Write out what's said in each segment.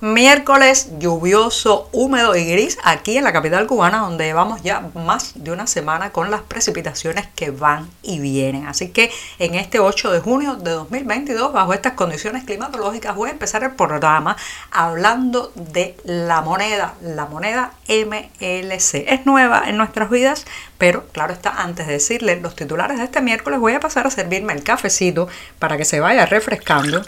Miércoles lluvioso, húmedo y gris aquí en la capital cubana donde llevamos ya más de una semana con las precipitaciones que van y vienen. Así que en este 8 de junio de 2022, bajo estas condiciones climatológicas, voy a empezar el programa hablando de la moneda, la moneda MLC. Es nueva en nuestras vidas, pero claro está, antes de decirles los titulares de este miércoles, voy a pasar a servirme el cafecito para que se vaya refrescando.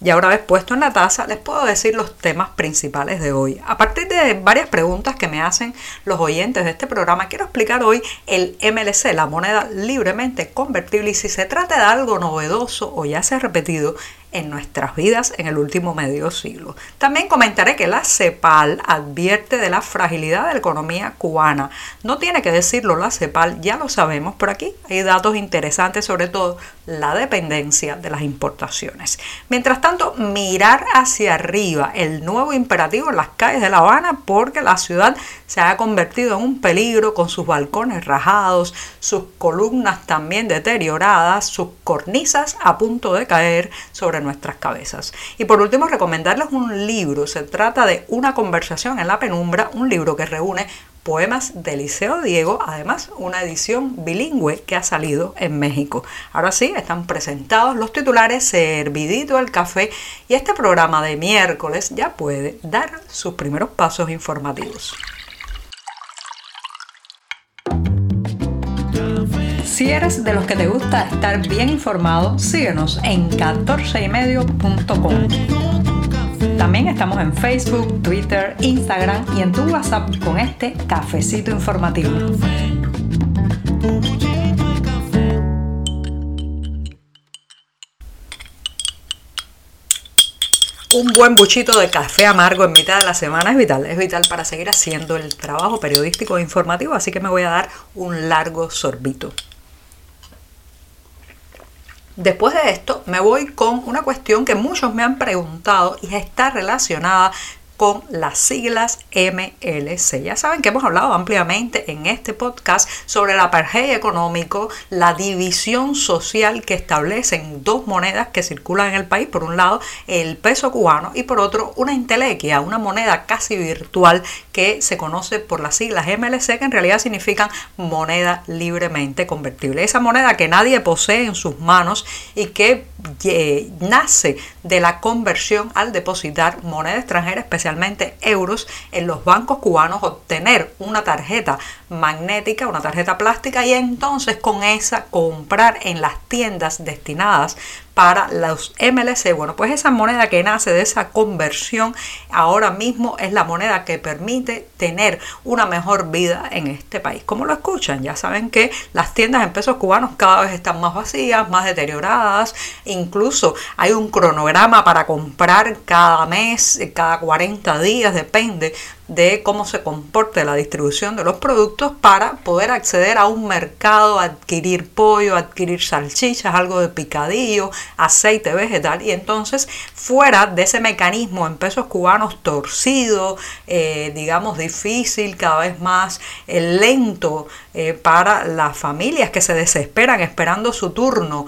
Y ahora vez puesto en la taza, les puedo decir los temas principales de hoy. A partir de varias preguntas que me hacen los oyentes de este programa, quiero explicar hoy el MLC, la moneda libremente convertible, y si se trata de algo novedoso o ya se ha repetido en nuestras vidas en el último medio siglo. También comentaré que la CEPAL advierte de la fragilidad de la economía cubana. No tiene que decirlo la CEPAL, ya lo sabemos, por aquí hay datos interesantes, sobre todo la dependencia de las importaciones. Mientras tanto, mirar hacia arriba, el nuevo imperativo en las calles de La Habana, porque la ciudad se ha convertido en un peligro con sus balcones rajados, sus columnas también deterioradas, sus cornisas a punto de caer sobre nuestras cabezas. Y por último, recomendarles un libro. Se trata de Una conversación en la penumbra, un libro que reúne poemas de Liceo Diego, además una edición bilingüe que ha salido en México. Ahora sí, están presentados los titulares, servidito el café y este programa de miércoles ya puede dar sus primeros pasos informativos. Si eres de los que te gusta estar bien informado, síguenos en 14ymedio.com. También estamos en Facebook, Twitter, Instagram y en tu WhatsApp con este cafecito informativo. Un buen buchito de café amargo en mitad de la semana es vital, es vital para seguir haciendo el trabajo periodístico e informativo, así que me voy a dar un largo sorbito. Después de esto me voy con una cuestión que muchos me han preguntado y está relacionada con las siglas MLC. Ya saben que hemos hablado ampliamente en este podcast sobre el apartheid económico, la división social que establecen dos monedas que circulan en el país. Por un lado, el peso cubano y por otro, una intelequia, una moneda casi virtual que se conoce por las siglas MLC, que en realidad significan moneda libremente convertible. Esa moneda que nadie posee en sus manos y que eh, nace de la conversión al depositar moneda extranjera, especialmente euros, en los bancos cubanos, obtener una tarjeta magnética, una tarjeta plástica y entonces con esa comprar en las tiendas destinadas para los MLC. Bueno, pues esa moneda que nace de esa conversión ahora mismo es la moneda que permite tener una mejor vida en este país. ¿Cómo lo escuchan? Ya saben que las tiendas en pesos cubanos cada vez están más vacías, más deterioradas. Incluso hay un cronograma para comprar cada mes, cada 40 días, depende de cómo se comporte la distribución de los productos para poder acceder a un mercado, adquirir pollo, adquirir salchichas, algo de picadillo, aceite vegetal. Y entonces fuera de ese mecanismo en pesos cubanos torcido, eh, digamos difícil, cada vez más eh, lento eh, para las familias que se desesperan esperando su turno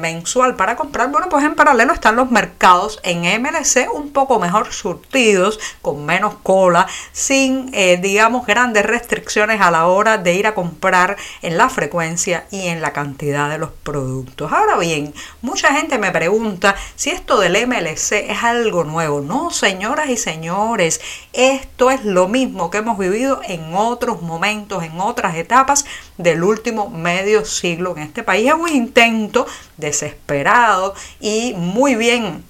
mensual para comprar, bueno pues en paralelo están los mercados en MLC un poco mejor surtidos, con menos cola, sin, eh, digamos, grandes restricciones a la hora de ir a comprar en la frecuencia y en la cantidad de los productos. Ahora bien, mucha gente me pregunta si esto del MLC es algo nuevo. No, señoras y señores, esto es lo mismo que hemos vivido en otros momentos, en otras etapas del último medio siglo en este país. Es un intento desesperado y muy bien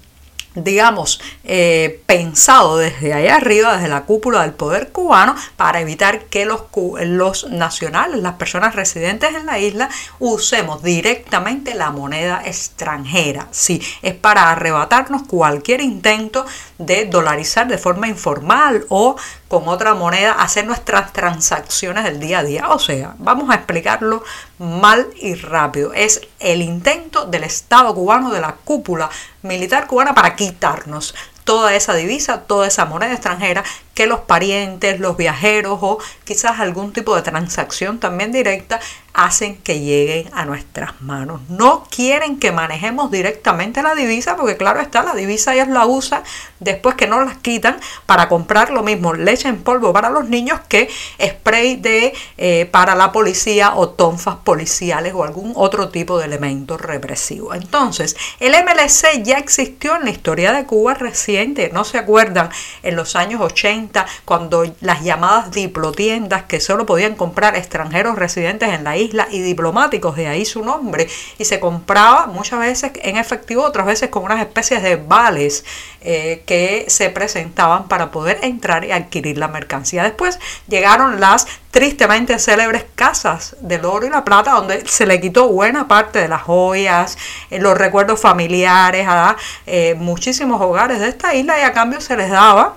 digamos, eh, pensado desde allá arriba, desde la cúpula del poder cubano, para evitar que los, los nacionales, las personas residentes en la isla, usemos directamente la moneda extranjera. Sí, es para arrebatarnos cualquier intento de dolarizar de forma informal o con otra moneda hacer nuestras transacciones del día a día. O sea, vamos a explicarlo mal y rápido. Es el intento del Estado cubano, de la cúpula militar cubana para quitarnos toda esa divisa, toda esa moneda extranjera que los parientes, los viajeros o quizás algún tipo de transacción también directa hacen que lleguen a nuestras manos. No quieren que manejemos directamente la divisa porque claro está, la divisa ellos la usan después que no las quitan para comprar lo mismo leche en polvo para los niños que spray de eh, para la policía o tonfas policiales o algún otro tipo de elemento represivo. Entonces, el MLC ya existió en la historia de Cuba reciente, no se acuerdan, en los años 80 cuando las llamadas diplotiendas que solo podían comprar extranjeros residentes en la isla y diplomáticos, de ahí su nombre, y se compraba muchas veces en efectivo, otras veces con unas especies de vales eh, que se presentaban para poder entrar y adquirir la mercancía. Después llegaron las tristemente célebres casas del oro y la plata, donde se le quitó buena parte de las joyas, eh, los recuerdos familiares a eh, muchísimos hogares de esta isla y a cambio se les daba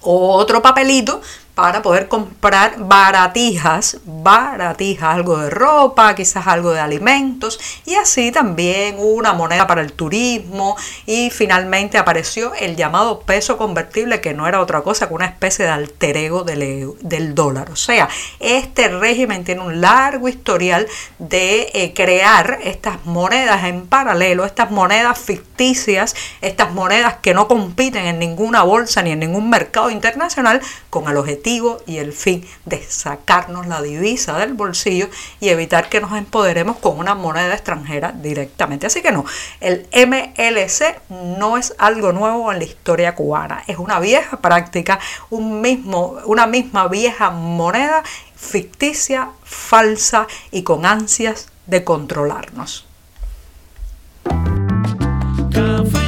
otro papelito para poder comprar baratijas, baratijas, algo de ropa, quizás algo de alimentos y así también una moneda para el turismo y finalmente apareció el llamado peso convertible que no era otra cosa que una especie de alter ego del, del dólar. O sea, este régimen tiene un largo historial de eh, crear estas monedas en paralelo, estas monedas ficticias, estas monedas que no compiten en ninguna bolsa ni en ningún mercado internacional con el objetivo y el fin de sacarnos la divisa del bolsillo y evitar que nos empoderemos con una moneda extranjera directamente. Así que no, el MLC no es algo nuevo en la historia cubana, es una vieja práctica, un mismo, una misma vieja moneda ficticia, falsa y con ansias de controlarnos.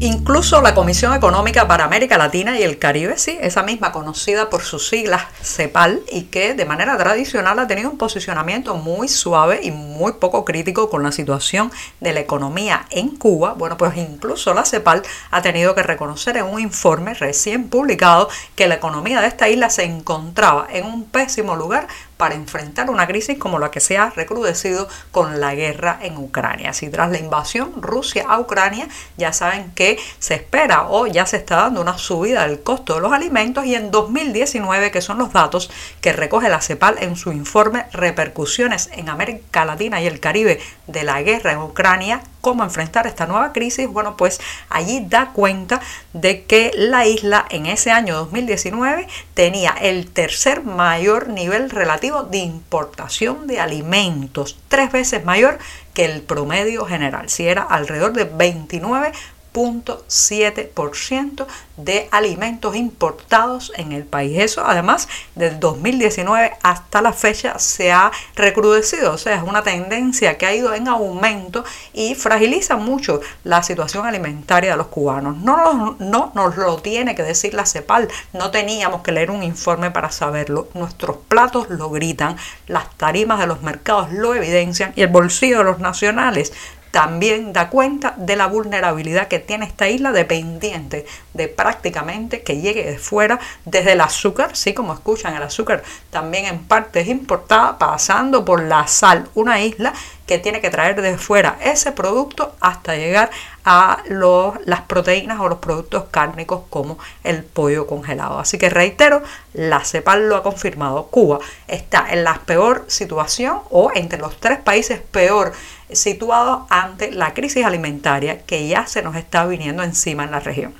Incluso la Comisión Económica para América Latina y el Caribe, sí, esa misma conocida por sus siglas CEPAL y que de manera tradicional ha tenido un posicionamiento muy suave y muy poco crítico con la situación de la economía en Cuba. Bueno, pues incluso la CEPAL ha tenido que reconocer en un informe recién publicado que la economía de esta isla se encontraba en un pésimo lugar para enfrentar una crisis como la que se ha recrudecido con la guerra en Ucrania. Si tras la invasión Rusia a Ucrania ya saben que se espera o ya se está dando una subida del costo de los alimentos y en 2019, que son los datos que recoge la CEPAL en su informe Repercusiones en América Latina y el Caribe de la guerra en Ucrania, cómo enfrentar esta nueva crisis, bueno, pues allí da cuenta de que la isla en ese año 2019 tenía el tercer mayor nivel relativo de importación de alimentos, tres veces mayor que el promedio general, si era alrededor de 29 0.7% de alimentos importados en el país. Eso además del 2019 hasta la fecha se ha recrudecido, o sea, es una tendencia que ha ido en aumento y fragiliza mucho la situación alimentaria de los cubanos. No, no nos lo tiene que decir la CEPAL, no teníamos que leer un informe para saberlo. Nuestros platos lo gritan, las tarimas de los mercados lo evidencian y el bolsillo de los nacionales también da cuenta de la vulnerabilidad que tiene esta isla dependiente de prácticamente que llegue de fuera desde el azúcar, sí como escuchan el azúcar también en parte es importada pasando por la sal, una isla que tiene que traer de fuera ese producto hasta llegar a los, las proteínas o los productos cárnicos como el pollo congelado. Así que reitero, la CEPAL lo ha confirmado. Cuba está en la peor situación o entre los tres países peor situados ante la crisis alimentaria que ya se nos está viniendo encima en la región.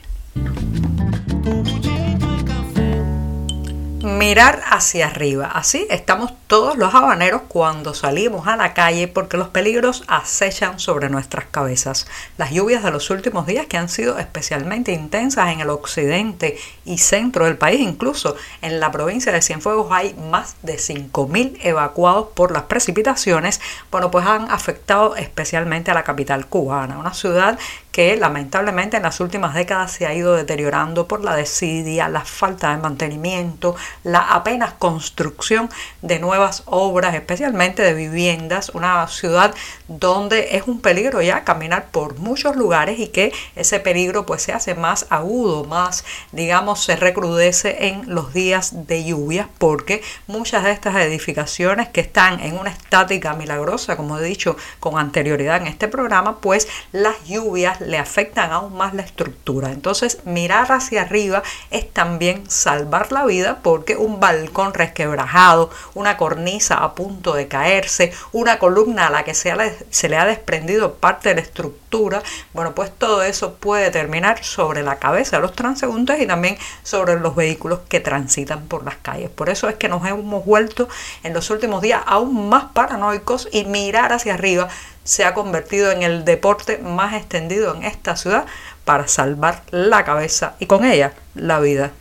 Mirar hacia arriba. Así estamos todos los habaneros cuando salimos a la calle porque los peligros acechan sobre nuestras cabezas. Las lluvias de los últimos días que han sido especialmente intensas en el occidente y centro del país, incluso en la provincia de Cienfuegos hay más de 5.000 evacuados por las precipitaciones, bueno, pues han afectado especialmente a la capital cubana, una ciudad que lamentablemente en las últimas décadas se ha ido deteriorando por la desidia, la falta de mantenimiento, la apenas construcción de nuevas obras, especialmente de viviendas, una ciudad donde es un peligro ya caminar por muchos lugares y que ese peligro pues se hace más agudo, más digamos se recrudece en los días de lluvias porque muchas de estas edificaciones que están en una estática milagrosa, como he dicho con anterioridad en este programa, pues las lluvias le afectan aún más la estructura. Entonces mirar hacia arriba es también salvar la vida porque un balcón resquebrajado, una cornisa a punto de caerse, una columna a la que se, se le ha desprendido parte de la estructura, bueno, pues todo eso puede terminar sobre la cabeza de los transeúntes y también sobre los vehículos que transitan por las calles. Por eso es que nos hemos vuelto en los últimos días aún más paranoicos y mirar hacia arriba se ha convertido en el deporte más extendido en esta ciudad para salvar la cabeza y con ella la vida.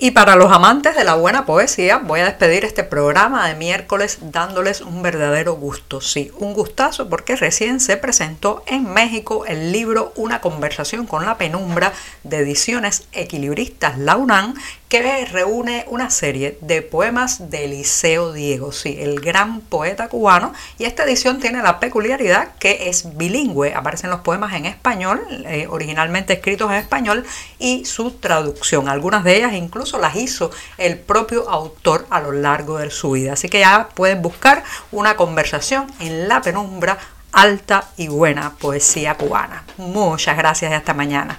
Y para los amantes de la buena poesía, voy a despedir este programa de miércoles dándoles un verdadero gusto. Sí, un gustazo porque recién se presentó en México el libro Una conversación con la penumbra de ediciones equilibristas La UNAM que reúne una serie de poemas de Eliseo Diego, sí, el gran poeta cubano, y esta edición tiene la peculiaridad que es bilingüe, aparecen los poemas en español, eh, originalmente escritos en español, y su traducción. Algunas de ellas incluso las hizo el propio autor a lo largo de su vida, así que ya pueden buscar una conversación en la penumbra alta y buena poesía cubana. Muchas gracias y hasta mañana.